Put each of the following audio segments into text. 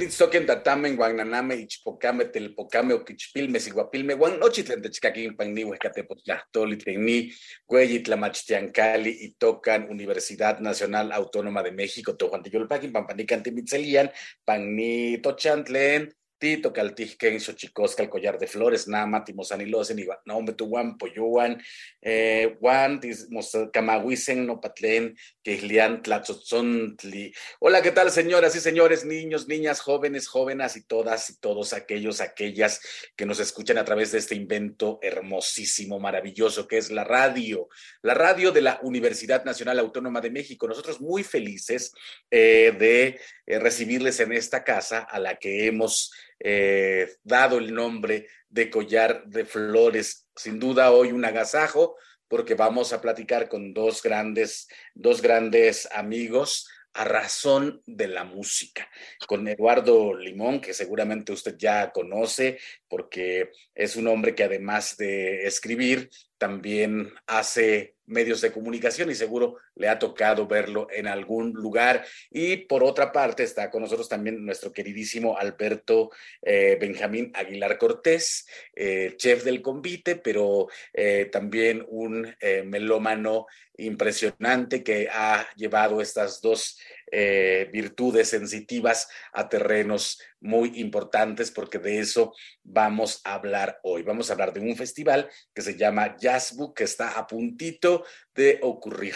Queritzoquen tatamen, guananame, ichpocame, telpocame, oquichpilme, siguapilme, guan nochitlen techcaquin panni, huescatepochtlahtoli, teni, cuelli, tlamachtiancali, y tocan Universidad Nacional Autónoma de México, tohuantiyolpaquin, pampanican, timitzelian, panni, tochantlen, Tito Caltijken, Xochicosca, el collar de flores, Nama, Timosanilosen, y nombre tu Juan, Poyuan, eh, Juan, Camahuisen, Nopatlen, Quislian, Tlatzotzontli. Hola, ¿qué tal, señoras y señores, niños, niñas, jóvenes, jóvenes y todas y todos aquellos, aquellas que nos escuchan a través de este invento hermosísimo, maravilloso que es la radio, la radio de la Universidad Nacional Autónoma de México. Nosotros muy felices eh, de eh, recibirles en esta casa a la que hemos eh, dado el nombre de collar de flores. Sin duda hoy un agasajo porque vamos a platicar con dos grandes, dos grandes amigos a razón de la música, con Eduardo Limón, que seguramente usted ya conoce, porque es un hombre que además de escribir, también hace medios de comunicación y seguro le ha tocado verlo en algún lugar. Y por otra parte está con nosotros también nuestro queridísimo Alberto eh, Benjamín Aguilar Cortés, eh, chef del convite, pero eh, también un melómano impresionante que ha llevado estas dos virtudes sensitivas a terrenos muy importantes porque de eso vamos a hablar hoy. Vamos a hablar de un festival que se llama Jazz Book, que está a puntito de ocurrir.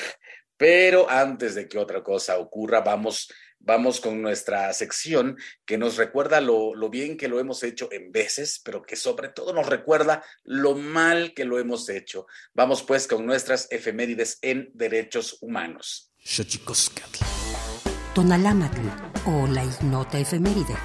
Pero antes de que otra cosa ocurra, vamos, vamos con nuestra sección que nos recuerda lo, lo bien que lo hemos hecho en veces, pero que sobre todo nos recuerda lo mal que lo hemos hecho. Vamos pues con nuestras efemérides en derechos humanos. Tonalámatl o la ignota efeméride.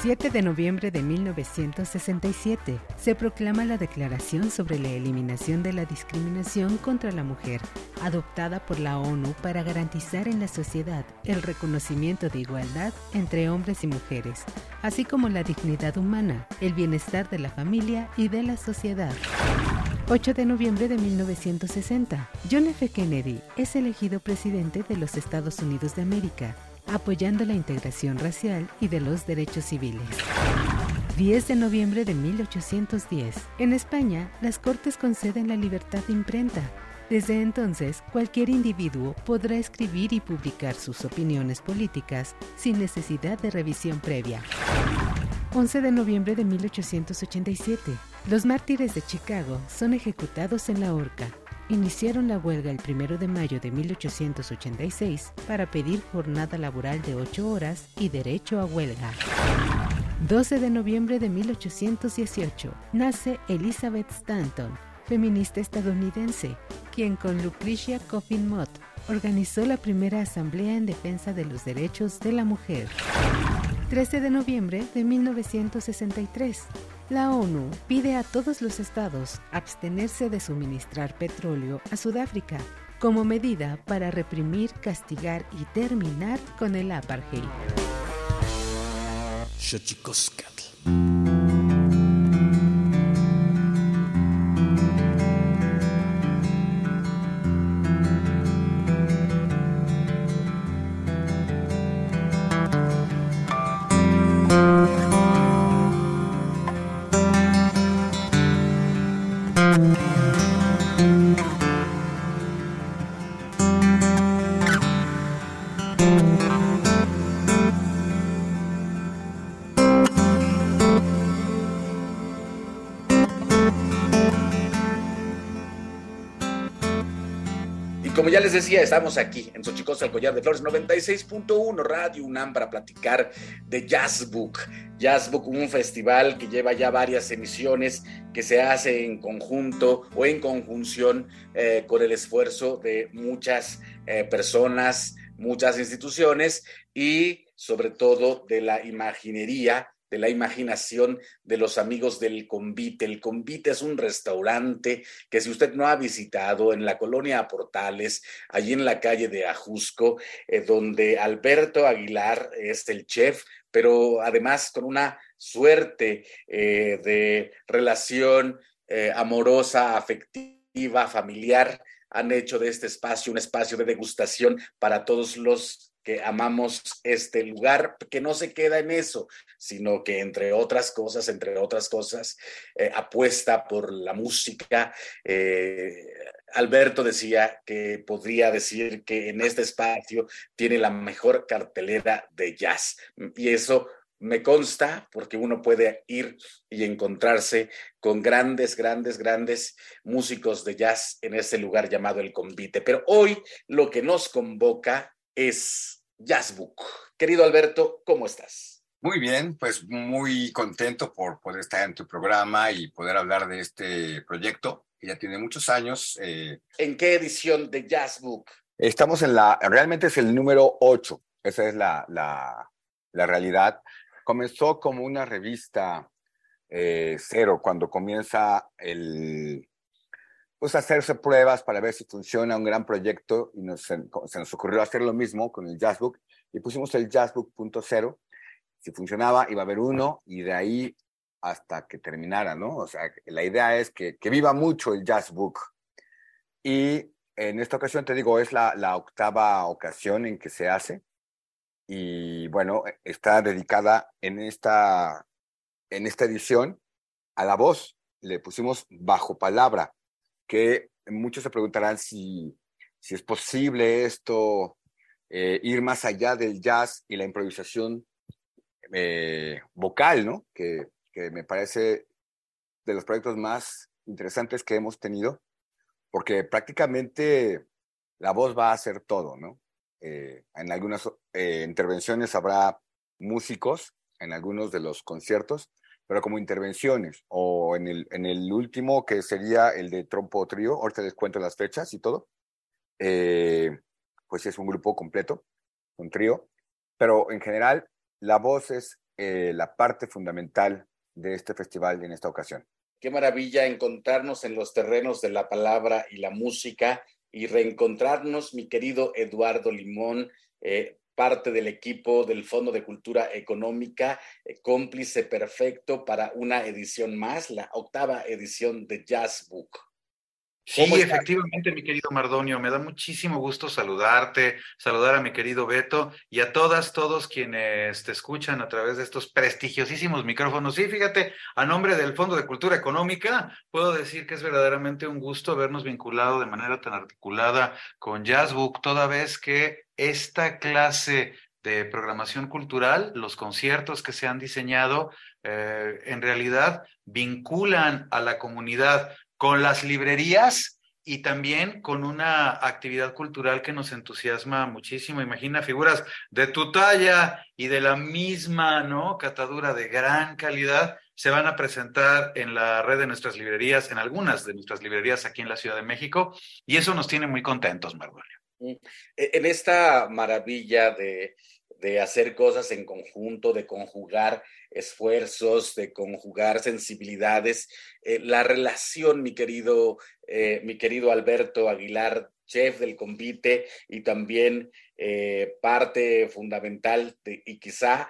7 de noviembre de 1967 se proclama la Declaración sobre la Eliminación de la Discriminación contra la Mujer, adoptada por la ONU para garantizar en la sociedad el reconocimiento de igualdad entre hombres y mujeres, así como la dignidad humana, el bienestar de la familia y de la sociedad. 8 de noviembre de 1960, John F. Kennedy es elegido presidente de los Estados Unidos de América apoyando la integración racial y de los derechos civiles. 10 de noviembre de 1810. En España, las Cortes conceden la libertad de imprenta. Desde entonces, cualquier individuo podrá escribir y publicar sus opiniones políticas sin necesidad de revisión previa. 11 de noviembre de 1887. Los mártires de Chicago son ejecutados en la horca iniciaron la huelga el 1 de mayo de 1886 para pedir jornada laboral de 8 horas y derecho a huelga. 12 de noviembre de 1818 nace Elizabeth Stanton, feminista estadounidense, quien con Lucretia Coffin Mott organizó la primera asamblea en defensa de los derechos de la mujer. 13 de noviembre de 1963 la ONU pide a todos los estados abstenerse de suministrar petróleo a Sudáfrica como medida para reprimir, castigar y terminar con el apartheid. Decía, estamos aquí en Xochicosta, el Collar de Flores, 96.1 Radio UNAM para platicar de Jazzbook. Jazzbook, un festival que lleva ya varias emisiones, que se hace en conjunto o en conjunción eh, con el esfuerzo de muchas eh, personas, muchas instituciones y sobre todo de la imaginería de la imaginación de los amigos del Convite. El Convite es un restaurante que si usted no ha visitado en la colonia Portales, allí en la calle de Ajusco, eh, donde Alberto Aguilar es el chef, pero además con una suerte eh, de relación eh, amorosa, afectiva, familiar, han hecho de este espacio un espacio de degustación para todos los que amamos este lugar, que no se queda en eso, sino que entre otras cosas, entre otras cosas, eh, apuesta por la música. Eh, Alberto decía que podría decir que en este espacio tiene la mejor cartelera de jazz. Y eso me consta porque uno puede ir y encontrarse con grandes, grandes, grandes músicos de jazz en este lugar llamado El Convite. Pero hoy lo que nos convoca es Jazzbook. Querido Alberto, ¿cómo estás? Muy bien, pues muy contento por poder estar en tu programa y poder hablar de este proyecto que ya tiene muchos años. Eh. ¿En qué edición de Jazzbook? Estamos en la, realmente es el número 8, esa es la, la, la realidad. Comenzó como una revista eh, cero cuando comienza el, pues hacerse pruebas para ver si funciona un gran proyecto y nos, se, nos ocurrió hacer lo mismo con el Jazzbook y pusimos el Jazzbook.0. Si funcionaba, iba a haber uno y de ahí hasta que terminara, ¿no? O sea, la idea es que, que viva mucho el Jazzbook. Y en esta ocasión, te digo, es la, la octava ocasión en que se hace. Y bueno, está dedicada en esta, en esta edición a la voz. Le pusimos bajo palabra que muchos se preguntarán si, si es posible esto, eh, ir más allá del jazz y la improvisación eh, vocal, ¿no? Que, que, me parece de los proyectos más interesantes que hemos tenido, porque prácticamente la voz va a hacer todo, ¿no? Eh, en algunas intervenciones habrá músicos, en algunos de los conciertos, pero como intervenciones, o en el, en el último que sería el de trompo trío, ahorita les cuento las fechas y todo, eh, pues es un grupo completo, un trío, pero en general la voz es la parte fundamental de este festival en esta ocasión. Qué maravilla encontrarnos en los terrenos de la palabra y la música y reencontrarnos, mi querido Eduardo Limón, eh, parte del equipo del Fondo de Cultura Económica, eh, cómplice perfecto para una edición más, la octava edición de Jazz Book. Sí, efectivamente, mi querido Mardonio, me da muchísimo gusto saludarte, saludar a mi querido Beto y a todas, todos quienes te escuchan a través de estos prestigiosísimos micrófonos. Sí, fíjate, a nombre del Fondo de Cultura Económica, puedo decir que es verdaderamente un gusto habernos vinculado de manera tan articulada con Jazzbook, toda vez que esta clase de programación cultural, los conciertos que se han diseñado, eh, en realidad vinculan a la comunidad con las librerías y también con una actividad cultural que nos entusiasma muchísimo. Imagina figuras de tu talla y de la misma, ¿no? Catadura de gran calidad se van a presentar en la red de nuestras librerías, en algunas de nuestras librerías aquí en la Ciudad de México, y eso nos tiene muy contentos, Margonio. Mm. E, en esta maravilla de, de hacer cosas en conjunto, de conjugar esfuerzos, de conjugar sensibilidades. Eh, la relación, mi querido, eh, mi querido Alberto Aguilar, chef del convite y también eh, parte fundamental y quizá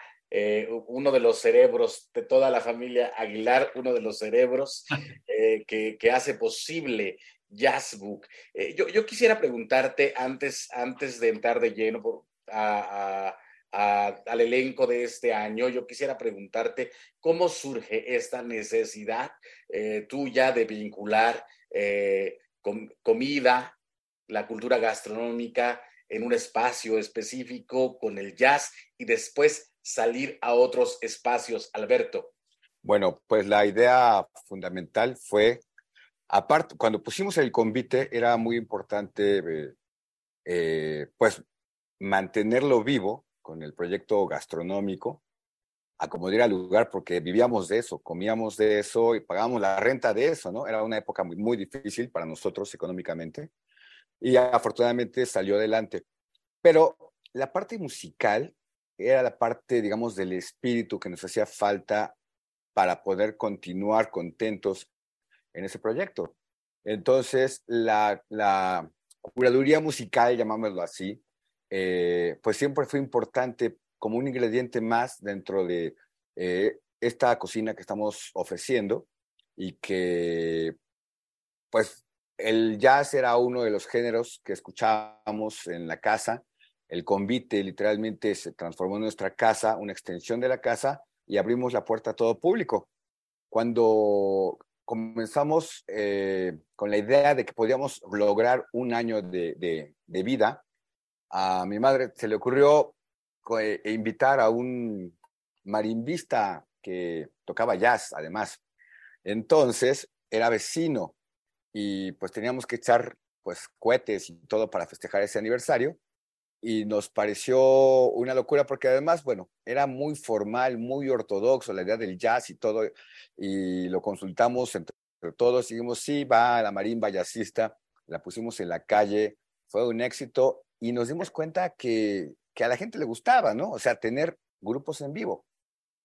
uno de los cerebros de toda la familia Aguilar, uno de los cerebros que, que, hace posible Jazzbook. Yo, yo, quisiera preguntarte antes, antes de entrar de lleno a al elenco de este año, yo quisiera preguntarte cómo surge esta necesidad eh, tuya de vincular eh, comida, la cultura gastronómica en un espacio específico con el jazz y después salir a otros espacios, Alberto. Bueno, pues la idea fundamental fue, aparte, cuando pusimos el convite, era muy importante, eh, pues, mantenerlo vivo con el proyecto gastronómico, acomodar al lugar porque vivíamos de eso, comíamos de eso y pagábamos la renta de eso, ¿no? Era una época muy, muy difícil para nosotros económicamente y afortunadamente salió adelante. Pero la parte musical era la parte, digamos, del espíritu que nos hacía falta para poder continuar contentos en ese proyecto. Entonces, la, la curaduría musical, llamámoslo así, eh, pues siempre fue importante como un ingrediente más dentro de eh, esta cocina que estamos ofreciendo y que pues el jazz era uno de los géneros que escuchábamos en la casa. El convite literalmente se transformó en nuestra casa, una extensión de la casa y abrimos la puerta a todo público. Cuando comenzamos eh, con la idea de que podíamos lograr un año de vida, a mi madre se le ocurrió eh, invitar a un marimbista que tocaba jazz, además. Entonces, era vecino y pues teníamos que echar pues cohetes y todo para festejar ese aniversario y nos pareció una locura porque además, bueno, era muy formal, muy ortodoxo la idea del jazz y todo y lo consultamos entre todos y dijimos, sí, va la marimba jazzista, la pusimos en la calle, fue un éxito y nos dimos cuenta que, que a la gente le gustaba, ¿no? O sea, tener grupos en vivo,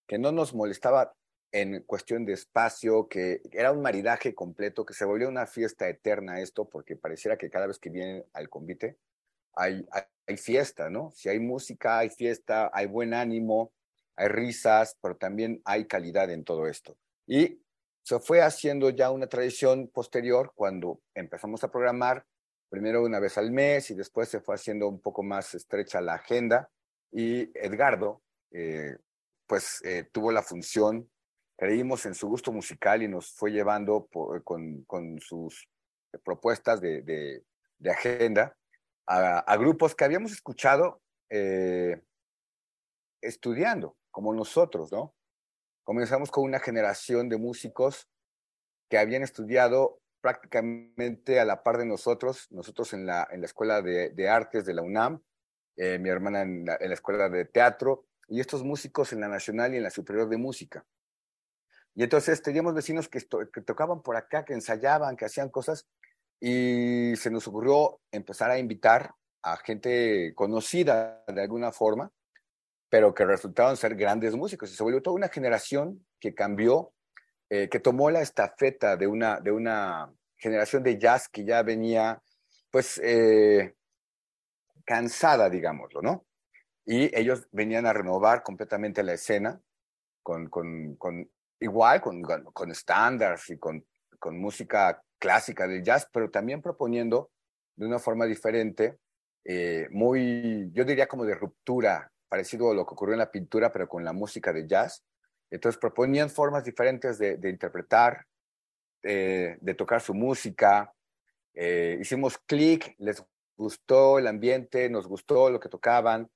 que no nos molestaba en cuestión de espacio, que era un maridaje completo, que se volvió una fiesta eterna esto, porque pareciera que cada vez que vienen al convite hay, hay, fiesta, ¿no? Si hay música, hay fiesta, hay buen ánimo, hay risas, pero también hay calidad en todo esto. Y se fue haciendo ya una tradición posterior cuando empezamos a programar primero una vez al mes y después se fue haciendo un poco más estrecha la agenda y Edgardo eh, pues eh, tuvo la función, creímos en su gusto musical y nos fue llevando con, con, sus propuestas de, de, agenda a, grupos que habíamos escuchado eh, estudiando, como nosotros, ¿no? Comenzamos con una generación de músicos que habían estudiado prácticamente a la par de nosotros, nosotros en la, en la Escuela de, Artes de la UNAM, eh, mi hermana en la, Escuela de Teatro, y estos músicos en la Nacional y en la Superior de Música. Y entonces teníamos vecinos que, que tocaban por acá, que ensayaban, que hacían cosas, y se nos ocurrió empezar a invitar a gente conocida de alguna forma, pero que resultaron ser grandes músicos. Y se volvió toda una generación que cambió eh, que tomó la estafeta de una, de una generación de jazz que ya venía, pues, eh, cansada, digámoslo, ¿no? Y ellos venían a renovar completamente la escena con, con, con igual, con, con y con, con música clásica del jazz, pero también proponiendo de una forma diferente, eh, muy, yo diría como de ruptura, parecido a lo que ocurrió en la pintura, pero con la música de jazz, entonces proponían formas diferentes de, interpretar, eh, de tocar su música. Eh, hicimos clic, les gustó el ambiente, nos gustó lo que tocaban.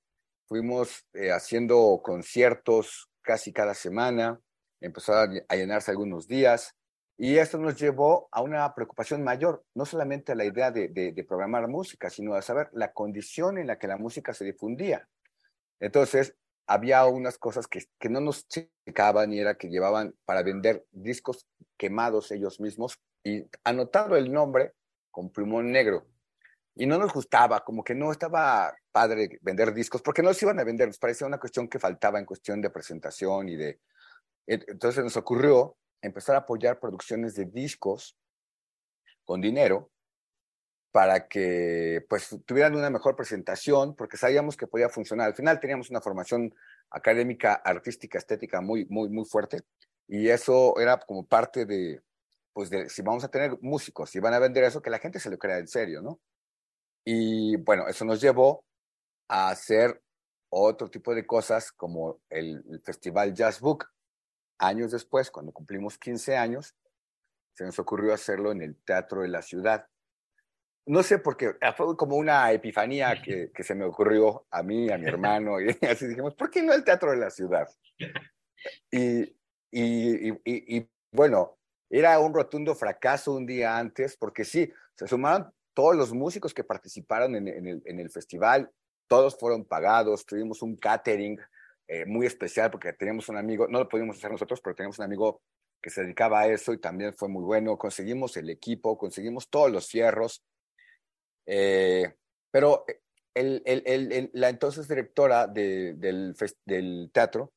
Fuimos eh, haciendo conciertos casi cada semana, empezó a, llenarse algunos días. Y esto nos llevó a una preocupación mayor, no solamente a la idea de, de, programar música, sino a saber la condición en la que la música se difundía. Entonces, había unas cosas que, que no nos checaban y era que llevaban para vender discos quemados ellos mismos y anotado el nombre con plumón negro. Y no nos gustaba, como que no estaba padre vender discos, porque no se iban a vender, nos parecía una cuestión que faltaba en cuestión de presentación y de... Entonces nos ocurrió empezar a apoyar producciones de discos con dinero para que pues tuvieran una mejor presentación, porque sabíamos que podía funcionar. Al final teníamos una formación académica, artística, estética muy, muy, muy fuerte, y eso era como parte de, pues de, si vamos a tener músicos, si van a vender eso, que la gente se lo crea en serio, ¿no? Y bueno, eso nos llevó a hacer otro tipo de cosas como el, el Festival Jazz Book. Años después, cuando cumplimos 15 años, se nos ocurrió hacerlo en el Teatro de la Ciudad no sé por qué, ah, fue como una epifanía que, que, se me ocurrió a mí, a mi hermano, y así dijimos, ¿por qué no el teatro de la ciudad? Y, y, y, y bueno, era un rotundo fracaso un día antes, porque sí, se sumaron todos los músicos que participaron en, en, el, en el, festival, todos fueron pagados, tuvimos un catering eh, muy especial porque teníamos un amigo, no lo pudimos hacer nosotros, pero teníamos un amigo que se dedicaba a eso y también fue muy bueno, conseguimos el equipo, conseguimos todos los fierros, eh, pero el, el, la entonces directora del, del teatro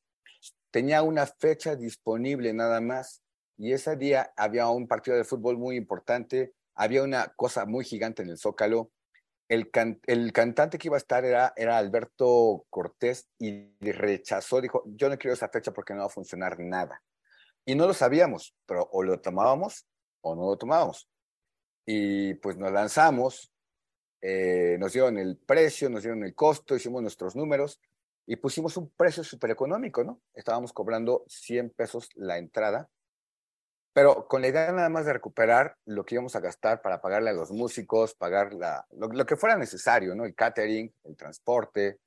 tenía una fecha disponible nada más y ese día había un partido de fútbol muy importante, había una cosa muy gigante en el Zócalo. El, el cantante que iba a estar era, era Alberto Cortés y rechazó, dijo, yo no quiero esa fecha porque no va a funcionar nada. Y no lo sabíamos, pero o lo tomábamos o no lo tomábamos. Y pues nos lanzamos, eh, nos dieron el precio, nos dieron el costo, hicimos nuestros números y pusimos un precio súper económico, ¿no? Estábamos cobrando 100 pesos la entrada, pero con la idea nada más de recuperar lo que íbamos a gastar para pagarle a los músicos, pagar la, lo, que fuera necesario, ¿no? El catering, el transporte,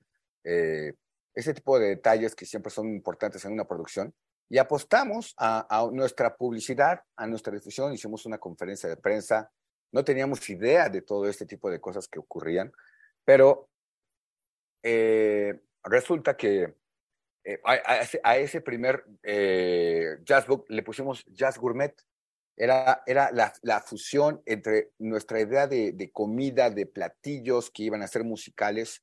eh, ese tipo de detalles que siempre son importantes en una producción. Y apostamos a, a nuestra publicidad, a nuestra difusión, hicimos una conferencia de prensa, no teníamos idea de todo este tipo de cosas que ocurrían, pero eh, resulta que eh, a, ese, primer eh, jazz book le pusimos jazz gourmet. Era, era la, fusión entre nuestra idea de, comida, de platillos que iban a ser musicales,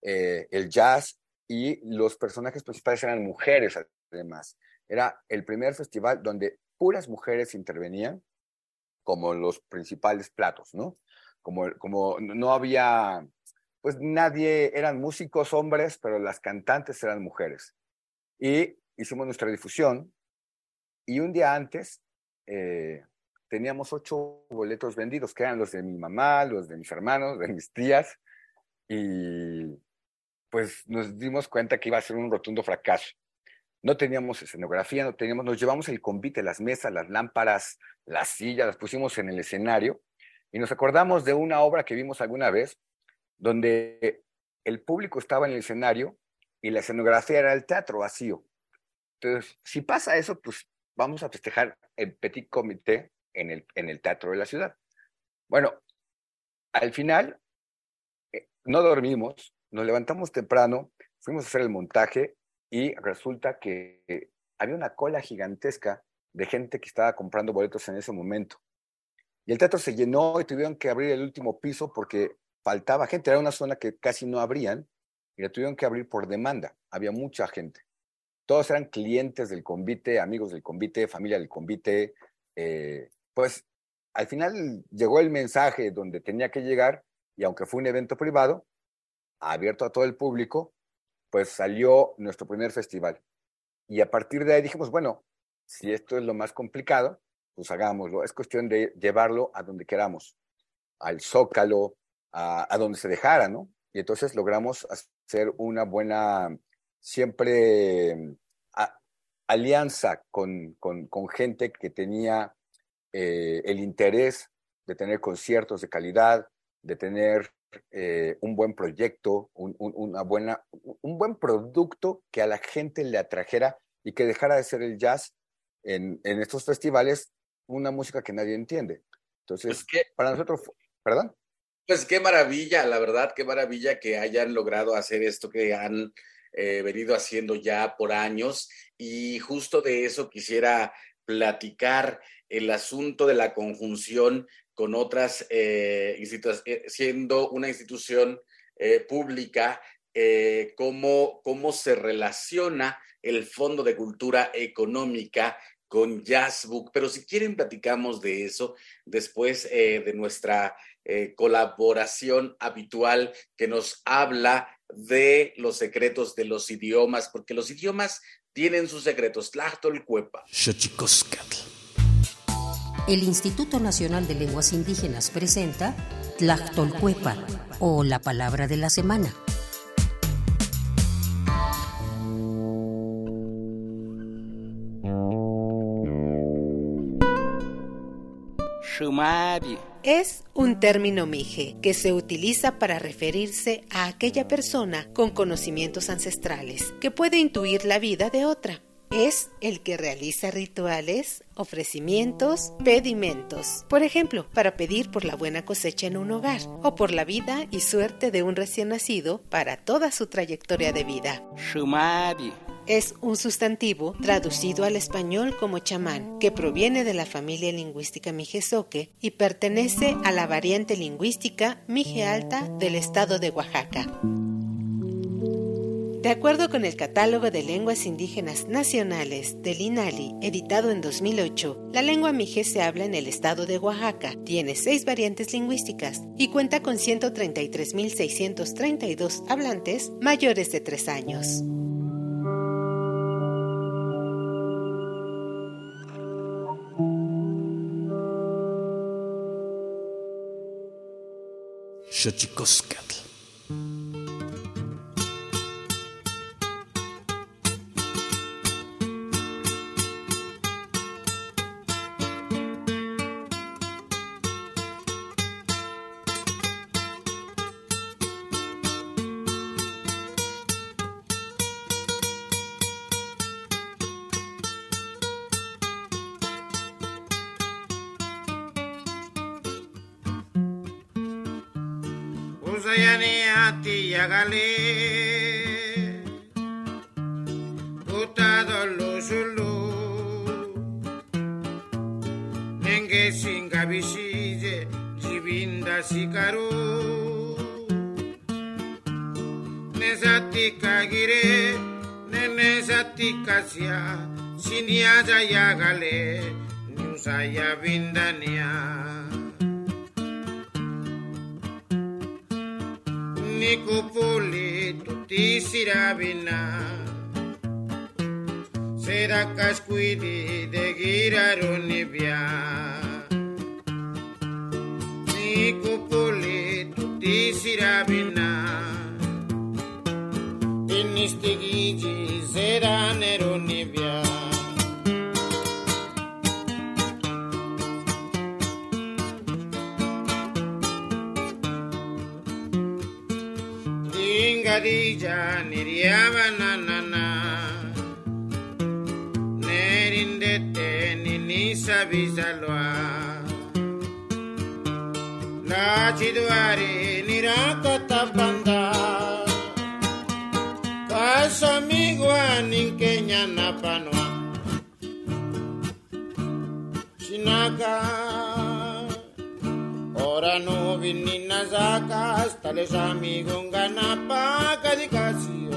el jazz y los personajes principales eran mujeres además. Era el primer festival donde puras mujeres intervenían como los principales platos, ¿no? Como, como no había, pues nadie, eran músicos hombres, pero las cantantes eran mujeres. Y hicimos nuestra difusión y un día antes eh, teníamos ocho boletos vendidos, que eran los de mi mamá, los de mis hermanos, de mis tías, y pues nos dimos cuenta que iba a ser un rotundo fracaso. No teníamos escenografía, no teníamos, nos llevamos el convite, las mesas, las lámparas, las sillas, las pusimos en el escenario y nos acordamos de una obra que vimos alguna vez donde el público estaba en el escenario y la escenografía era el teatro vacío. Entonces, si pasa eso, pues vamos a festejar el petit comité en el, en el teatro de la ciudad. Bueno, al final eh, no dormimos, nos levantamos temprano, fuimos a hacer el montaje y resulta que había una cola gigantesca de gente que estaba comprando boletos en ese momento. Y el teatro se llenó y tuvieron que abrir el último piso porque faltaba gente. Era una zona que casi no abrían y la tuvieron que abrir por demanda. Había mucha gente. Todos eran clientes del convite, amigos del convite, familia del convite. Eh, pues al final llegó el mensaje donde tenía que llegar y aunque fue un evento privado, abierto a todo el público, pues salió nuestro primer festival. Y a partir de ahí dijimos, bueno, si esto es lo más complicado, pues hagámoslo. Es cuestión de llevarlo a donde queramos, al zócalo, a, donde se dejara, ¿no? Y entonces logramos hacer una buena, siempre alianza con, con, gente que tenía eh, el interés de tener conciertos de calidad, de tener eh, un buen proyecto, un, una buena, un buen producto que a la gente le atrajera y que dejara de ser el jazz en, en estos festivales una música que nadie entiende. Entonces, pues para nosotros, ¿perdón? Pues qué maravilla, la verdad, qué maravilla que hayan logrado hacer esto que han eh, venido haciendo ya por años. Y justo de eso quisiera platicar el asunto de la conjunción con otras eh, eh, siendo una institución pública, cómo, cómo se relaciona el Fondo de Cultura Económica con Jazzbook, pero si quieren platicamos de eso después eh, de nuestra eh, colaboración habitual que nos habla de los secretos de los idiomas, porque los idiomas tienen sus secretos. Tlachtolcuepa. El Instituto Nacional de Lenguas Indígenas presenta Tlachtolcuepa o la palabra de la semana. Es un término mije que se utiliza para referirse a aquella persona con conocimientos ancestrales que puede intuir la vida de otra. Es el que realiza rituales, ofrecimientos, pedimentos. Por ejemplo, para pedir por la buena cosecha en un hogar o por la vida y suerte de un recién nacido para toda su trayectoria de vida es un sustantivo traducido al español como chamán, que proviene de la familia lingüística mijezoque y pertenece a la variante lingüística mije alta del estado de Oaxaca. De acuerdo con el Catálogo de Lenguas Indígenas Nacionales del INALI, editado en 2008, la lengua mije se habla en el estado de Oaxaca, tiene seis variantes lingüísticas y cuenta con 133.632 hablantes mayores de tres años. ಸಂಶಯನೇ ಅತಿಯಗಲೇ ಊಟದೊಳ್ಳು ಸುಳ್ಳು. ಸಿಂಗ ಸಿಂಗವಿಸಿದೆ ಜೀವಿಂದ ಸಿಕರು. ನೆಸತ್ತಿಕ್ಕಾಗಿರೆ ನೆನ್ನೆ ಸತ್ತಿಕ್ಕಸ್ಯ ಸಿನಿಯ ಜಯಗಲೇ ನಿಮ್ಸಯ ವಿಂದನೆಯ sirabina. Sera kaskuidi de giraronibia Nikupuli tuti sirabina. Tinistigi sera neronibia niriyabananana nerindete ninisabizalwa lachidwari nirakotapanda kasamigwa ninkenyanapanoa shinaka Ahora no vininas stale shami gonga amigo un ganapa, casi casi.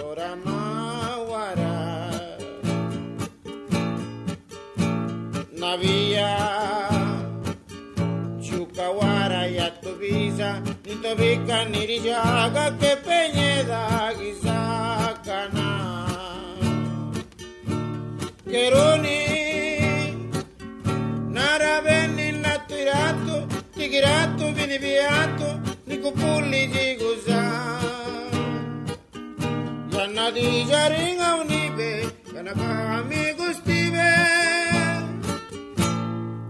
Navia, chukawara ya tu visa, ni tobica ni rillaga, que peñeda guisacana. Queroni, nara ven en la. Nikupuli jiguza Yana di jaringa unibe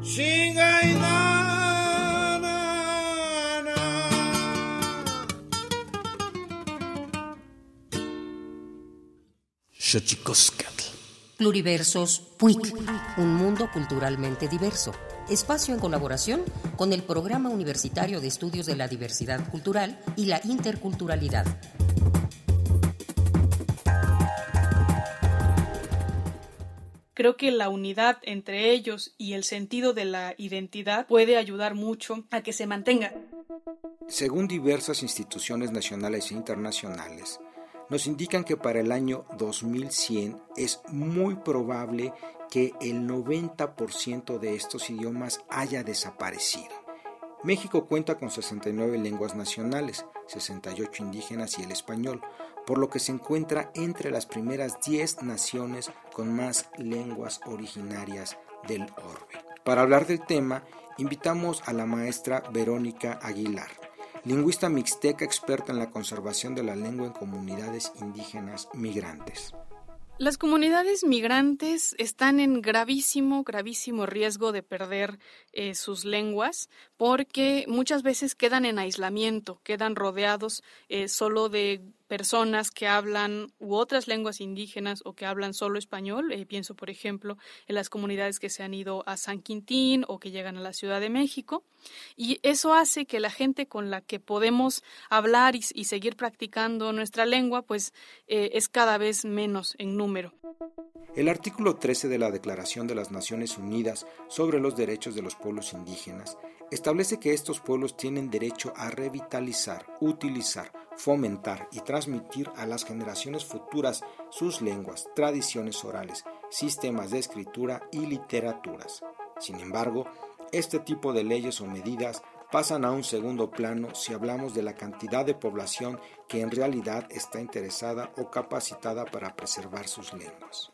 Shinga inana Xochicoscatl. Pluriversos PUIC, un mundo culturalmente diverso. Espacio en colaboración con el Programa Universitario de Estudios de la Diversidad Cultural y la Interculturalidad. Creo que la unidad entre ellos y el sentido de la identidad puede ayudar mucho a que se mantenga. Según diversas instituciones nacionales e internacionales, nos indican que para el año 2100 es muy probable que el 90% de estos idiomas haya desaparecido. México cuenta con 69 lenguas nacionales, 68 indígenas y el español, por lo que se encuentra entre las primeras 10 naciones con más lenguas originarias del orbe. Para hablar del tema, invitamos a la maestra Verónica Aguilar, lingüista mixteca experta en la conservación de la lengua en comunidades indígenas migrantes. Las comunidades migrantes están en gravísimo, gravísimo riesgo de perder eh, sus lenguas porque muchas veces quedan en aislamiento, quedan rodeados eh, solo de personas que hablan u otras lenguas indígenas o que hablan solo español. Eh, pienso, por ejemplo, en las comunidades que se han ido a San Quintín o que llegan a la Ciudad de México. Y eso hace que la gente con la que podemos hablar y, seguir practicando nuestra lengua, pues eh, es cada vez menos en número. El artículo 13 de la Declaración de las Naciones Unidas sobre los Derechos de los Pueblos Indígenas establece que estos pueblos tienen derecho a revitalizar, utilizar, fomentar y transmitir a las generaciones futuras sus lenguas, tradiciones orales, sistemas de escritura y literaturas. Sin embargo, este tipo de leyes o medidas pasan a un segundo plano si hablamos de la cantidad de población que en realidad está interesada o capacitada para preservar sus lenguas.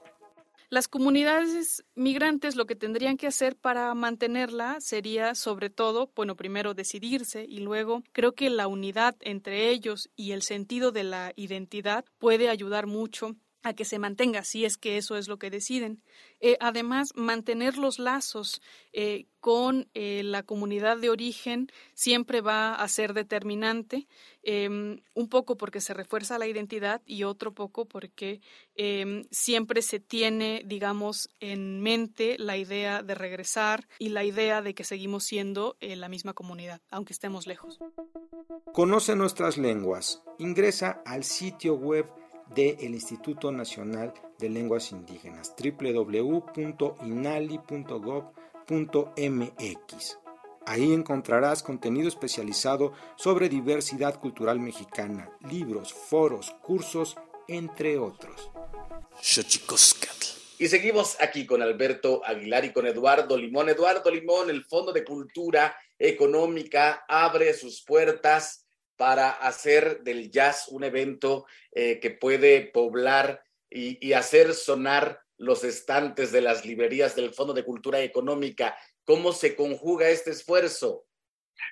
Las comunidades migrantes lo que tendrían que hacer para mantenerla sería sobre todo, bueno, primero decidirse y luego creo que la unidad entre ellos y el sentido de la identidad puede ayudar mucho a que se mantenga, si es que eso es lo que deciden. Eh, además, mantener los lazos eh, con eh, la comunidad de origen siempre va a ser determinante, em, un poco porque se refuerza la identidad y otro poco porque em, siempre se tiene, digamos, en mente la idea de regresar y la idea de que seguimos siendo la misma comunidad, aunque estemos lejos. Conoce nuestras lenguas. Ingresa al sitio web del Instituto Nacional de Lenguas Indígenas, www.inali.gov.mx. Ahí encontrarás contenido especializado sobre diversidad cultural mexicana, libros, foros, cursos, entre otros. Y seguimos aquí con Alberto Aguilar y con Eduardo Limón. Eduardo Limón, el Fondo de Cultura Económica abre sus puertas para hacer del jazz un evento eh, que puede poblar y, y, hacer sonar los estantes de las librerías del Fondo de Cultura Económica. ¿Cómo se conjuga este esfuerzo?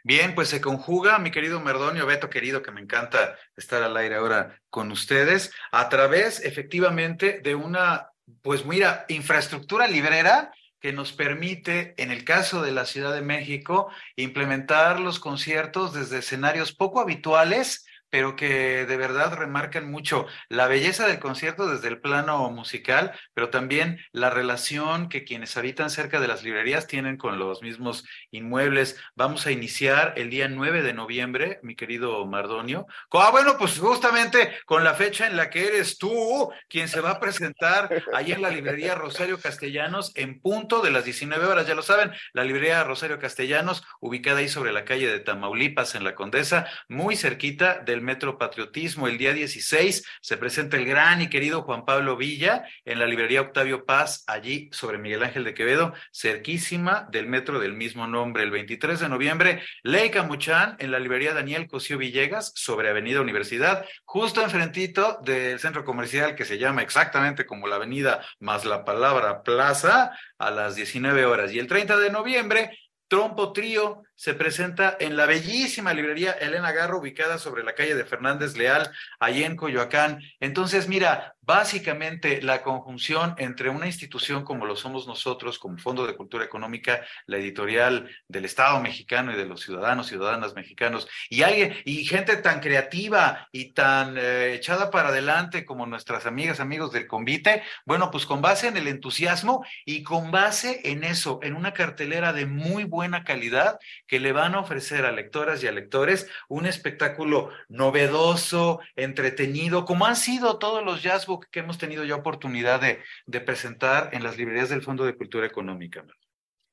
Bien, pues se conjuga, mi querido Merdonio, Beto querido, que me encanta estar al aire ahora con ustedes, a través efectivamente de una, pues mira, infraestructura librera que nos permite, en el caso de la Ciudad de México, implementar los conciertos desde escenarios poco habituales pero que de verdad remarcan mucho la belleza del concierto desde el plano musical, pero también la relación que quienes habitan cerca de las librerías tienen con los mismos inmuebles. Vamos a iniciar el día 9 de noviembre, mi querido Mardonio. Ah, bueno, pues justamente con la fecha en la que eres tú quien se va a presentar ahí en la librería Rosario Castellanos en punto de las 19 horas, ya lo saben, la librería Rosario Castellanos, ubicada ahí sobre la calle de Tamaulipas, en la Condesa, muy cerquita del Metro Patriotismo. El día 16 se presenta el gran y querido Juan Pablo Villa en la librería Octavio Paz, allí sobre Miguel Ángel de Quevedo, cerquísima del metro del mismo nombre. El 23 de noviembre, Leica Muchán en la librería Daniel Cosío Villegas, sobre Avenida Universidad, justo enfrentito del centro comercial que se llama exactamente como la avenida más la palabra plaza, a las 19 horas. Y el 30 de noviembre, Trompo Trío se presenta en la bellísima librería Elena Garro, ubicada sobre la calle de Fernández Leal, allí en Coyoacán. Entonces, mira, básicamente la conjunción entre una institución como lo somos nosotros, como Fondo de Cultura Económica, la editorial del Estado mexicano y de los ciudadanos, ciudadanas mexicanos, y alguien, y gente tan creativa y tan eh, echada para adelante como nuestras amigas, amigos del convite, bueno, pues con base en el entusiasmo y con base en eso, en una cartelera de muy buena calidad le van a ofrecer a lectoras y a lectores un espectáculo novedoso, entretenido, como han sido todos los jazzbook que hemos tenido ya oportunidad de, presentar en las librerías del Fondo de Cultura Económica.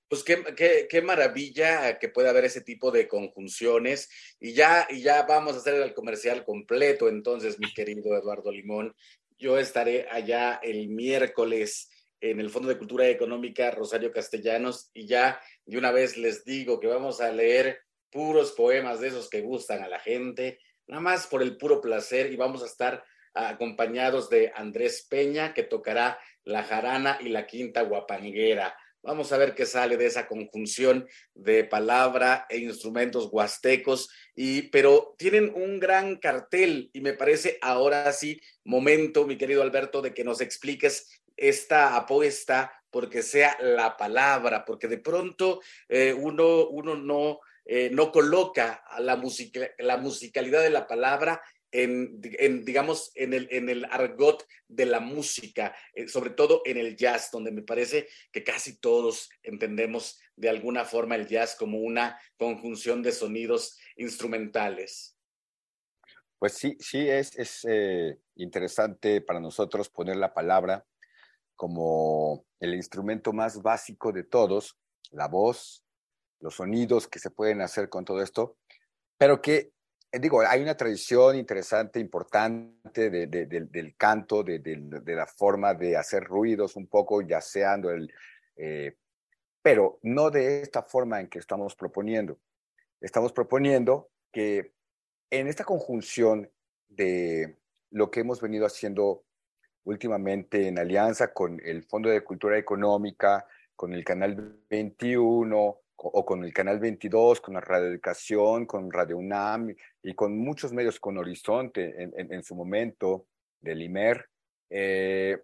Pues qué, qué, qué, maravilla que pueda haber ese tipo de conjunciones. Y ya, y ya vamos a hacer el comercial completo, entonces, mi querido Eduardo Limón. Yo estaré allá el miércoles en el Fondo de Cultura Económica Rosario Castellanos y ya de una vez les digo que vamos a leer puros poemas de esos que gustan a la gente, nada más por el puro placer y vamos a estar acompañados de Andrés Peña que tocará la jarana y la quinta guapanguera. Vamos a ver qué sale de esa conjunción de palabra e instrumentos huastecos, y, pero tienen un gran cartel y me parece ahora sí momento, mi querido Alberto, de que nos expliques esta apuesta porque sea la palabra, porque de pronto eh, uno, uno no, eh, no coloca la, musica, la musicalidad de la palabra en, digamos, en el, en el argot de la música, eh, sobre todo en el jazz, donde me parece que casi todos entendemos de alguna forma el jazz como una conjunción de sonidos instrumentales. Pues sí, sí, es, es interesante para nosotros poner la palabra como el instrumento más básico de todos, la voz, los sonidos que se pueden hacer con todo esto, pero que, eh, digo, hay una tradición interesante, importante de, del canto, de, la forma de hacer ruidos un poco, yaceando, el, eh, pero no de esta forma en que estamos proponiendo. Estamos proponiendo que en esta conjunción de lo que hemos venido haciendo últimamente en alianza con el Fondo de Cultura Económica, con el Canal 21 o con el Canal 22, con la Radio Educación, con Radio UNAM y con muchos medios, con Horizonte en, su momento, del IMER. Eh,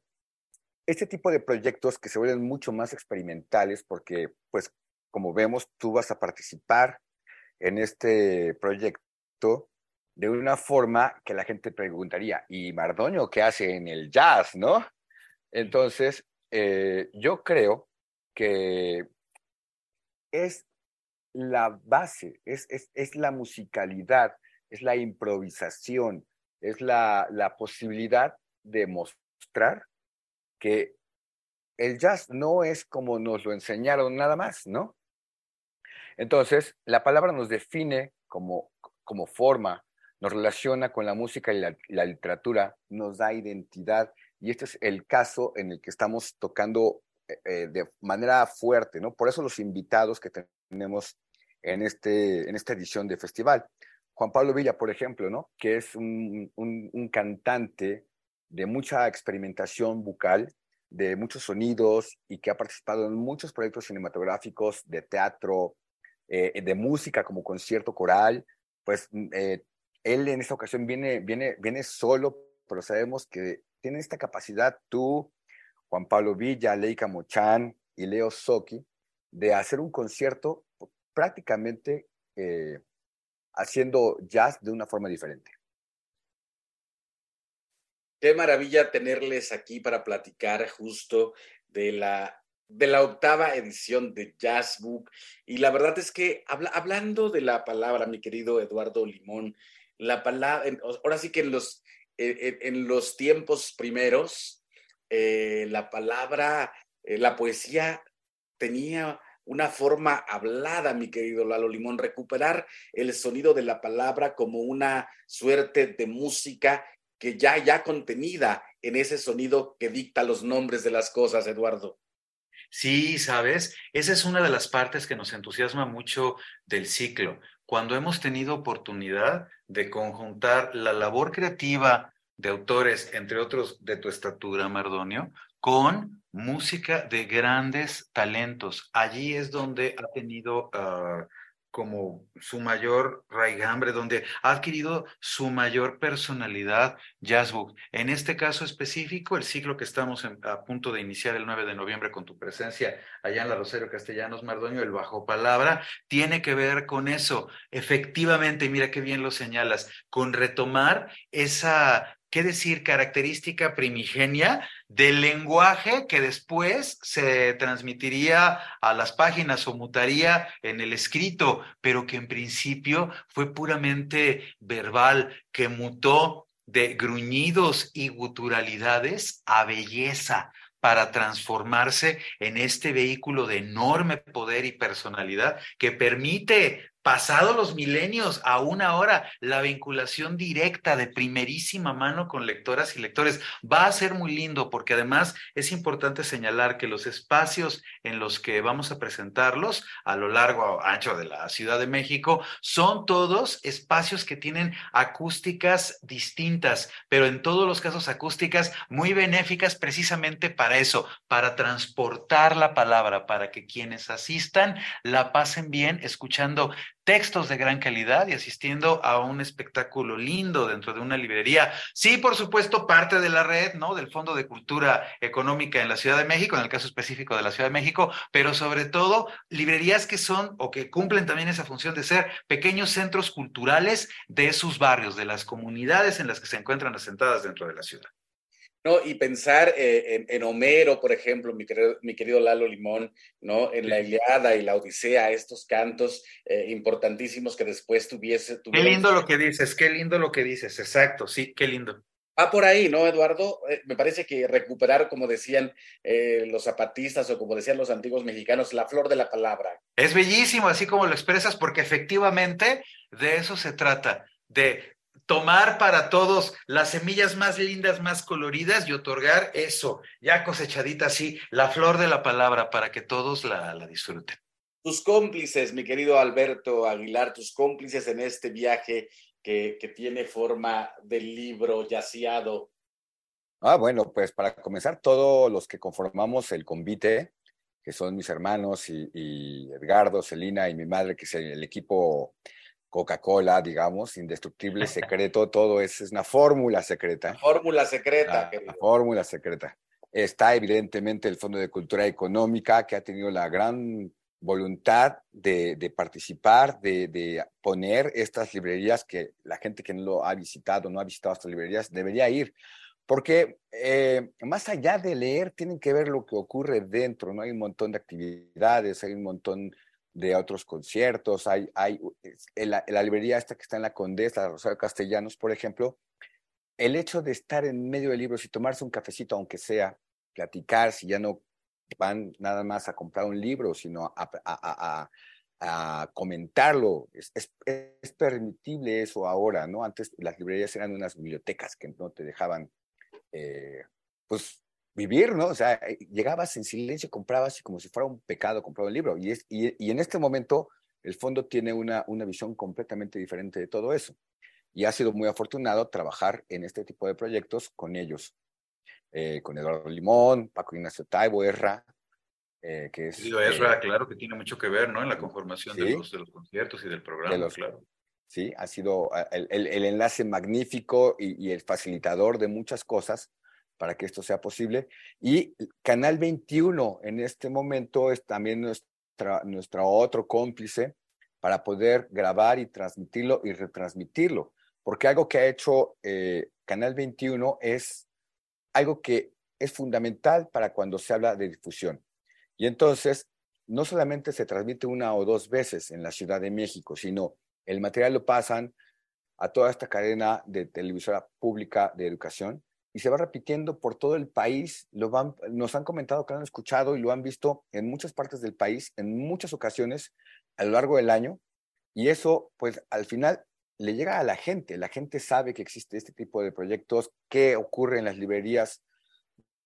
este tipo de proyectos que se vuelven mucho más experimentales porque, pues, como vemos, tú vas a participar en este proyecto de una forma que la gente preguntaría, ¿y Mardoño qué hace en el jazz, no? Entonces, eh, yo creo que es la base, es, es, la musicalidad, es la improvisación, es la, la posibilidad de mostrar que el jazz no es como nos lo enseñaron nada más, ¿no? Entonces, la palabra nos define como, como forma, nos relaciona con la música y la, literatura, nos da identidad. Y este es el caso en el que estamos tocando eh, eh, de manera fuerte, ¿no? Por eso los invitados que tenemos en, este, en esta edición de festival. Juan Pablo Villa, por ejemplo, ¿no? Que es un, un, cantante de mucha experimentación bucal, de muchos sonidos y que ha participado en muchos proyectos cinematográficos, de teatro, eh, de música como concierto coral, pues él en esta ocasión viene, viene, viene solo, pero sabemos que tiene esta capacidad tú, Juan Pablo Villa, Leica Mochán y Leo Soki, de hacer un concierto prácticamente eh, haciendo jazz de una forma diferente. Qué maravilla tenerles aquí para platicar justo de la, de la octava edición de Jazz Book. Y la verdad es que hablando de la palabra, mi querido Eduardo Limón, la palabra, ahora sí que en los, en, los tiempos primeros, eh, la palabra, eh, la poesía tenía una forma hablada, mi querido Lalo Limón, recuperar el sonido de la palabra como una suerte de música que ya, ya contenida en ese sonido que dicta los nombres de las cosas, Eduardo. Sí, sabes, esa es una de las partes que nos entusiasma mucho del ciclo. Cuando hemos tenido oportunidad de conjuntar la labor creativa de autores, entre otros de tu estatura, Mardonio, con música de grandes talentos. Allí es donde ha tenido uh, como su mayor raigambre, donde ha adquirido su mayor personalidad Jazzbook. En este caso específico, el ciclo que estamos a punto de iniciar el 9 de noviembre con tu presencia allá en la Rosario Castellanos Mardoño, el Bajo Palabra, tiene que ver con eso. Efectivamente, mira qué bien lo señalas, con retomar esa qué decir, característica primigenia del lenguaje que después se transmitiría a las páginas o mutaría en el escrito, pero que en principio fue puramente verbal, que mutó de gruñidos y guturalidades a belleza para transformarse en este vehículo de enorme poder y personalidad que permite Pasado los milenios, aún ahora, la vinculación directa de primerísima mano con lectoras y lectores va a ser muy lindo porque además es importante señalar que los espacios en los que vamos a presentarlos a lo largo, ancho de la Ciudad de México son todos espacios que tienen acústicas distintas, pero en todos los casos acústicas muy benéficas precisamente para eso, para transportar la palabra, para que quienes asistan la pasen bien escuchando textos de gran calidad y asistiendo a un espectáculo lindo dentro de una librería. Sí, por supuesto, parte de la red, ¿no? Del Fondo de Cultura Económica en la Ciudad de México, en el caso específico de la Ciudad de México, pero sobre todo librerías que son o que cumplen también esa función de ser pequeños centros culturales de sus barrios, de las comunidades en las que se encuentran asentadas dentro de la ciudad. ¿No? Y pensar eh, en, Homero, por ejemplo, mi querido, mi querido, Lalo Limón, ¿no? En la Iliada y la Odisea, estos cantos eh, importantísimos que después tuviese... Qué lindo lo que dices, qué lindo lo que dices, exacto, sí, qué lindo. Va por ahí, ¿no, Eduardo? Eh, me parece que recuperar, como decían los zapatistas o como decían los antiguos mexicanos, la flor de la palabra. Es bellísimo, así como lo expresas, porque efectivamente de eso se trata, de tomar para todos las semillas más lindas, más coloridas y otorgar eso, ya cosechadita así, la flor de la palabra para que todos la, disfruten. Tus cómplices, mi querido Alberto Aguilar, tus cómplices en este viaje que, que tiene forma de libro yaciado. Ah, bueno, pues para comenzar, todos los que conformamos el convite, que son mis hermanos y, y Edgardo, Celina y mi madre, que es el equipo Coca-Cola, digamos, indestructible, secreto, todo es, es una fórmula secreta. Fórmula secreta. La, fórmula secreta. Está evidentemente el Fondo de Cultura Económica, que ha tenido la gran voluntad de, de participar, de, de, poner estas librerías que la gente que no lo ha visitado, no ha visitado estas librerías, debería ir. Porque eh, más allá de leer, tienen que ver lo que ocurre dentro, ¿no? Hay un montón de actividades, hay un montón de otros conciertos, hay, hay en la, librería esta que está en la Condesa, Rosario Castellanos, por ejemplo, el hecho de estar en medio de libros y tomarse un cafecito, aunque sea, platicar, si ya no van nada más a comprar un libro, sino a, comentarlo, es, es, permitible eso ahora, ¿no? Antes las librerías eran unas bibliotecas que no te dejaban, eh, pues, vivir, ¿no? O sea, eh, llegabas en silencio, comprabas y como si fuera un pecado comprar un libro. Y, es, y, en este momento el fondo tiene una, una visión completamente diferente de todo eso. Y ha sido muy afortunado trabajar en este tipo de proyectos con ellos. Eh, con Eduardo Limón, Paco Ignacio Taibo, Erra, eh, que es... Sí, Erra, claro, que tiene mucho que ver, ¿no? En la conformación de, los, de, los, conciertos y del programa, claro. Sí, ha sido el, el, el enlace magnífico y, y, el facilitador de muchas cosas para que esto sea posible. Y Canal 21 en este momento es también nuestra, nuestro otro cómplice para poder grabar y transmitirlo y retransmitirlo. Porque algo que ha hecho eh, Canal 21 es algo que es fundamental para cuando se habla de difusión. Y entonces, no solamente se transmite una o dos veces en la Ciudad de México, sino el material lo pasan a toda esta cadena de televisora pública de educación y se va repitiendo por todo el país. Lo van, nos han comentado que han escuchado y lo han visto en muchas partes del país, en muchas ocasiones a lo largo del año. Y eso, pues al final le llega a la gente. La gente sabe que existe este tipo de proyectos, qué ocurre en las librerías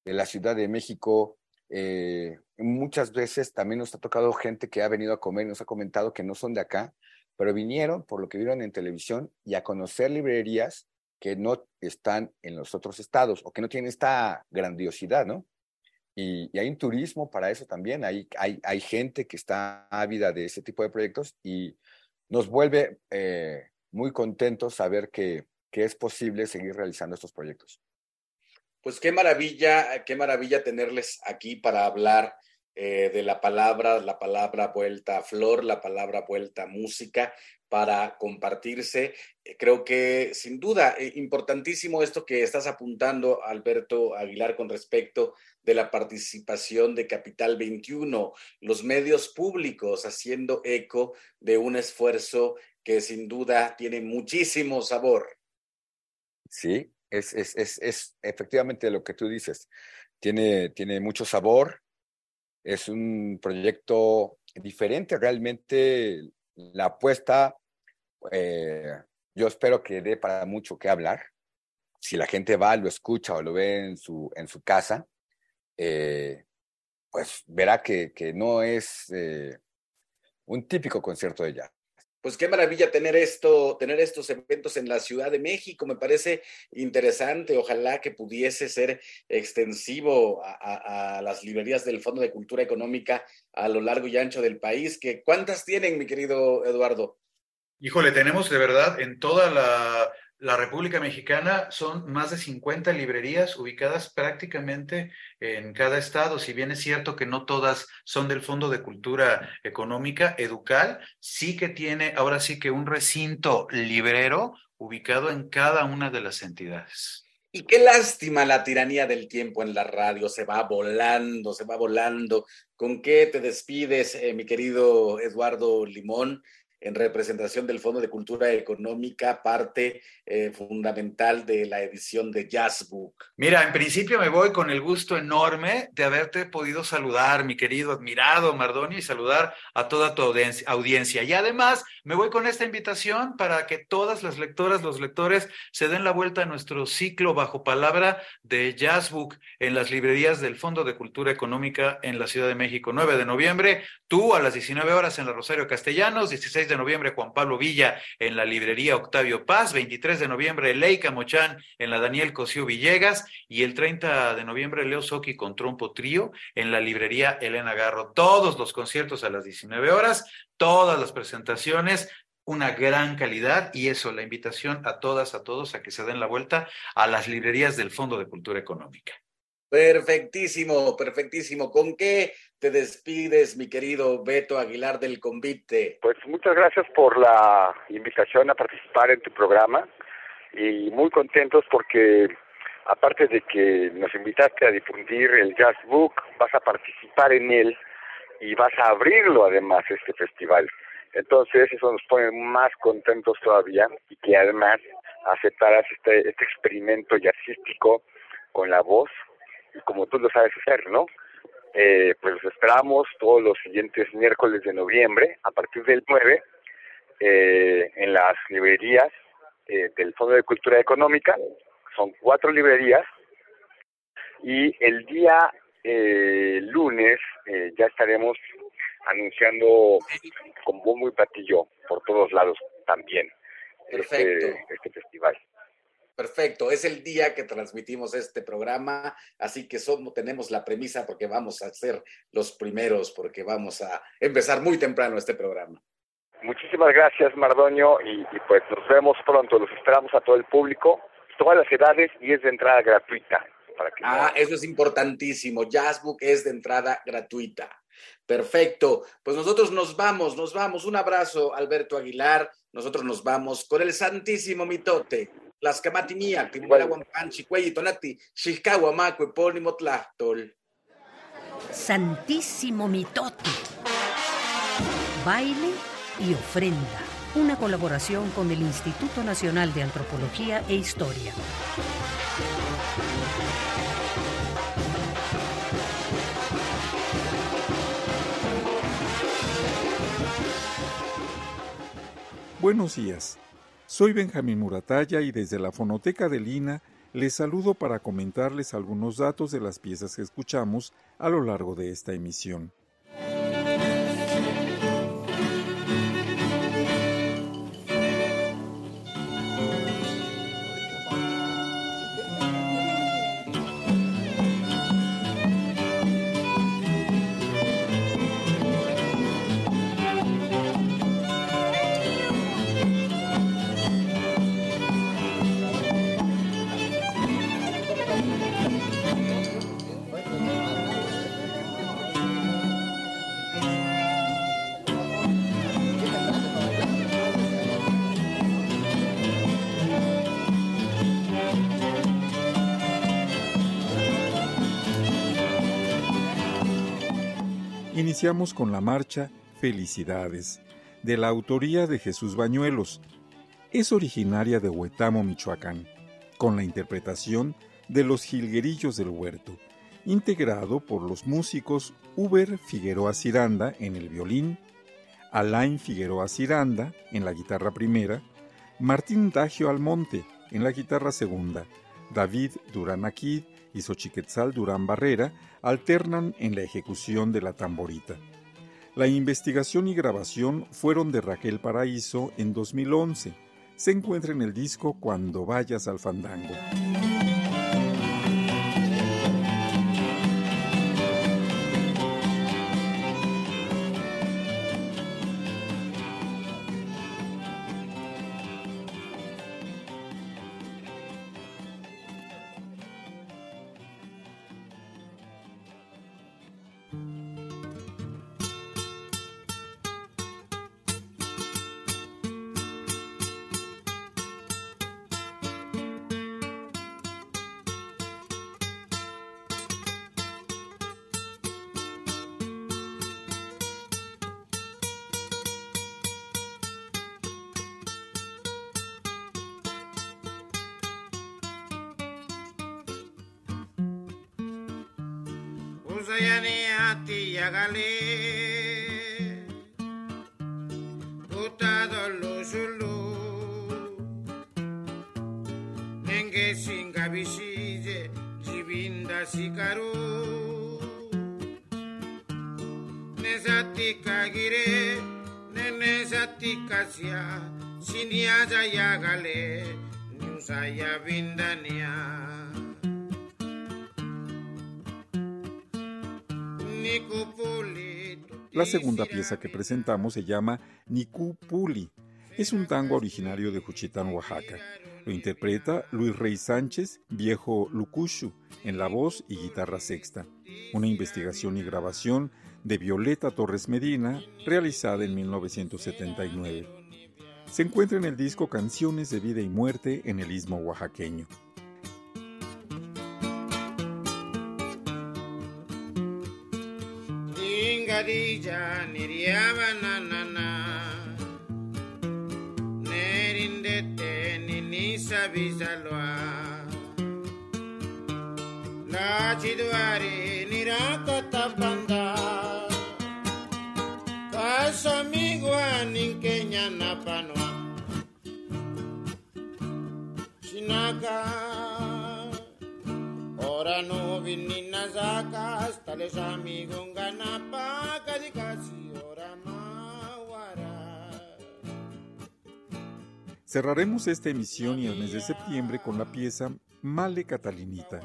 de la Ciudad de México. Eh, muchas veces también nos ha tocado gente que ha venido a comer y nos ha comentado que no son de acá, pero vinieron por lo que vieron en televisión y a conocer librerías que no están en los otros estados o que no tienen esta grandiosidad, ¿no? Y, hay un turismo para eso también, hay, hay, hay, gente que está ávida de ese tipo de proyectos y nos vuelve eh, muy contentos saber que, que es posible seguir realizando estos proyectos. Pues qué maravilla, qué maravilla tenerles aquí para hablar eh, de la palabra, la palabra vuelta a flor, la palabra vuelta a música, para compartirse. Eh, creo que sin duda, eh, importantísimo esto que estás apuntando, Alberto Aguilar, con respecto de la participación de Capital 21, los medios públicos haciendo eco de un esfuerzo que sin duda tiene muchísimo sabor. Sí, es, es, es, es efectivamente lo que tú dices. Tiene, tiene mucho sabor, es un proyecto diferente, realmente la apuesta, eh, yo espero que dé para mucho que hablar. Si la gente va, lo escucha o lo ve en su, en su casa, eh, pues verá que, que no es eh, un típico concierto de jazz pues qué maravilla tener esto, tener estos eventos en la Ciudad de México. Me parece interesante. Ojalá que pudiese ser extensivo a, las librerías del Fondo de Cultura Económica a lo largo y ancho del país. Que, ¿Cuántas tienen, mi querido Eduardo? Híjole, tenemos de verdad en toda la la República Mexicana son más de 50 librerías ubicadas prácticamente en cada estado. Si bien es cierto que no todas son del Fondo de Cultura Económica, Educal sí que tiene ahora sí que un recinto librero ubicado en cada una de las entidades. Y qué lástima la tiranía del tiempo en la radio, se va volando, se va volando. ¿Con qué te despides, eh, mi querido Eduardo Limón? En representación del Fondo de Cultura Económica, parte eh, fundamental de la edición de Jazzbook. Mira, en principio me voy con el gusto enorme de haberte podido saludar, mi querido admirado Mardoni, y saludar a toda tu audiencia. Y además me voy con esta invitación para que todas las lectoras, los lectores, se den la vuelta a nuestro ciclo bajo palabra de Jazzbook en las librerías del Fondo de Cultura Económica en la Ciudad de México, 9 de noviembre, tú a las 19 horas en la Rosario Castellanos, 16 de noviembre Juan Pablo Villa en la librería Octavio Paz, 23 de noviembre Leica Mochán en la Daniel Cosío Villegas y el 30 de noviembre Leo Soki con Trompo Trío en la librería Elena Garro. Todos los conciertos a las 19 horas, todas las presentaciones, una gran calidad y eso, la invitación a todas, a todos a que se den la vuelta a las librerías del Fondo de Cultura Económica. Perfectísimo, perfectísimo. ¿Con qué te despides, mi querido Beto Aguilar del Convite? Pues muchas gracias por la invitación a participar en tu programa y muy contentos porque aparte de que nos invitaste a difundir el Jazz Book, vas a participar en él y vas a abrirlo además este festival. Entonces eso nos pone más contentos todavía y que además aceptaras este, este experimento jazzístico con la voz y como tú lo sabes hacer, ¿no? Eh, pues los esperamos todos los siguientes miércoles de noviembre, a partir del 9, eh, en las librerías eh, del Fondo de Cultura Económica. Son cuatro librerías. Y el día lunes ya estaremos anunciando con bombo y patillo por todos lados también este, este festival. Perfecto, es el día que transmitimos este programa, así que somos, tenemos la premisa porque vamos a ser los primeros, porque vamos a empezar muy temprano este programa. Muchísimas gracias, Mardoño, y, pues nos vemos pronto. Los esperamos a todo el público, todas las edades y es de entrada gratuita. Para que ah, eso es importantísimo. Jazzbook es de entrada gratuita. Perfecto. Pues nosotros nos vamos, nos vamos. Un abrazo, Alberto Aguilar. Nosotros nos vamos con el Santísimo Mitote. Las camatiniak, timulawan panchi, cuelli tonati, xilcawa macue, pónimo tlahtol. Santísimo Mitote. Baile y ofrenda. Una colaboración con el Instituto Nacional de Antropología e Historia. Buenos días. Soy Benjamín Muratalla y desde la Fonoteca de Lina les saludo para comentarles algunos datos de las piezas que escuchamos a lo largo de esta emisión. Iniciamos con la marcha Felicidades, de la autoría de Jesús Bañuelos. Es originaria de Huetamo, Michoacán, con la interpretación de los Jilguerillos del Huerto, integrado por los músicos Uber Figueroa Ciranda en el violín, Alain Figueroa Ciranda en la guitarra primera, Martín Dagio Almonte en la guitarra segunda, David Durán Aquid y Xochiquetzal Durán Barrera alternan en la ejecución de la tamborita. La investigación y grabación fueron de Raquel Paraíso en 2011. Se encuentra en el disco Cuando vayas al fandango. Segunda pieza que presentamos se llama Niku Puli. Es un tango originario de Juchitán, Oaxaca. Lo interpreta Luis Rey Sánchez, viejo Lucushu, en la voz y guitarra sexta. Una investigación y grabación de Violeta Torres Medina, realizada en 1979. Se encuentra en el disco Canciones de Vida y Muerte en el Istmo Oaxaqueño. ಖದೀಜ ನಿರ್ಯವನನ ನೇರಿಂದೆತ್ತೆ ನಿನ್ನಿಸಬಿಸಲ್ವಾ ಲಾಚಿದ್ವಾರಿ ನಿರಾಕತ ಬಂದ ಕಾಸಮಿಗುವ ನಿಂಕೆ ಜ್ಞಾನ ಪನ್ವ ಶಿನಾಗಾ no. Cerraremos esta emisión y el mes de septiembre con la pieza Male Catalinita,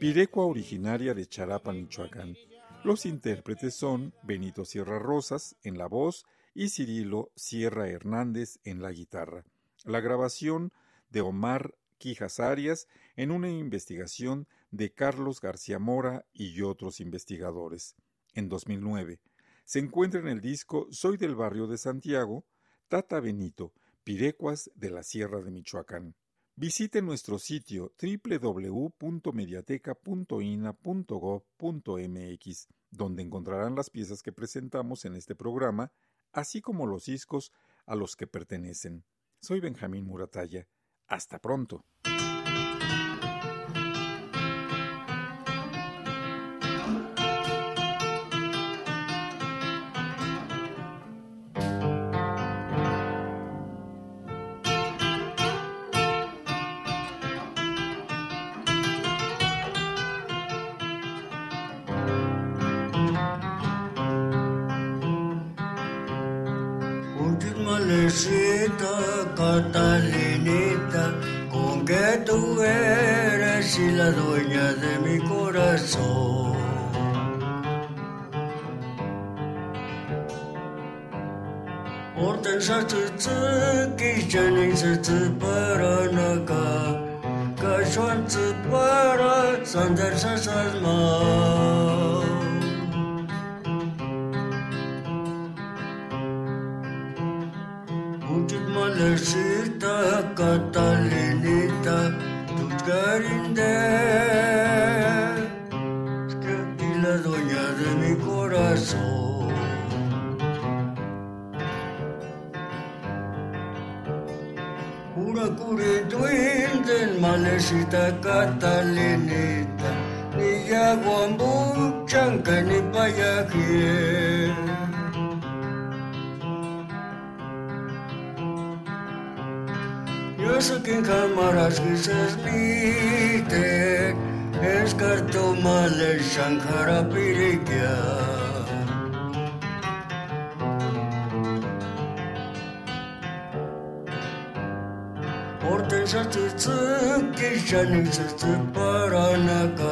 pirecua originaria de Charapa, Michoacán. Los intérpretes son Benito Sierra Rosas en la voz y Cirilo Sierra Hernández en la guitarra. La grabación de Omar Quijas Arias en una investigación de Carlos García Mora y otros investigadores. En 2009 se encuentra en el disco Soy del barrio de Santiago, Tata Benito, Pirecuas de la Sierra de Michoacán. Visite nuestro sitio www.mediateca.ina.gov.mx, donde encontrarán las piezas que presentamos en este programa, así como los discos a los que pertenecen. Soy Benjamín Muratalla. Hasta pronto. Catalinita, con que tú eres y la dueña de mi corazón. Hortensa tzuki, janin para naka, kashuan para sandar sasasma. Catalinita, ni yaguambuchanca ni payaquien. Yo que cámaras que se esmite, es cartomale shankara に包ばらなか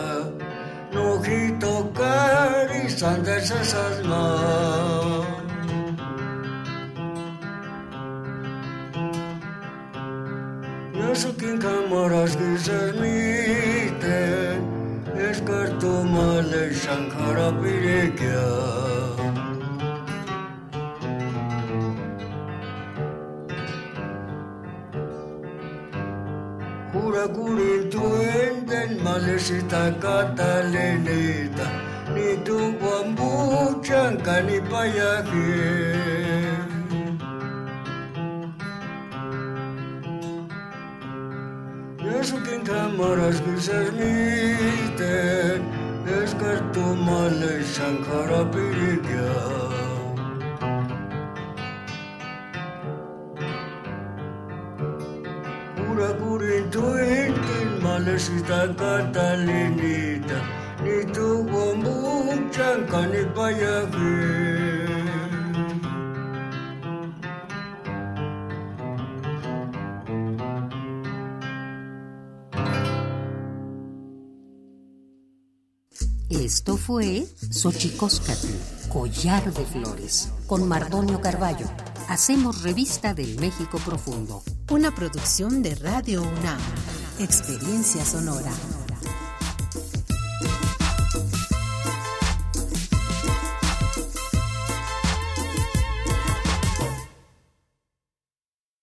のひとかりさんでささま Masukin cámaras grises miten, es cartomales, Shankara Piri. Curintuenden malesita catalenita ni tu guambuchanca ni payaje. Eso que en cámaras que se admiten es cartumale shankara pirikya. Pura catalinita ni tu guambuchanca ni payaje. Esto fue Xochicóscatl, Collar de Flores, con Mardonio Carballo. Hacemos revista del México Profundo. Una producción de Radio UNAM. Experiencia sonora.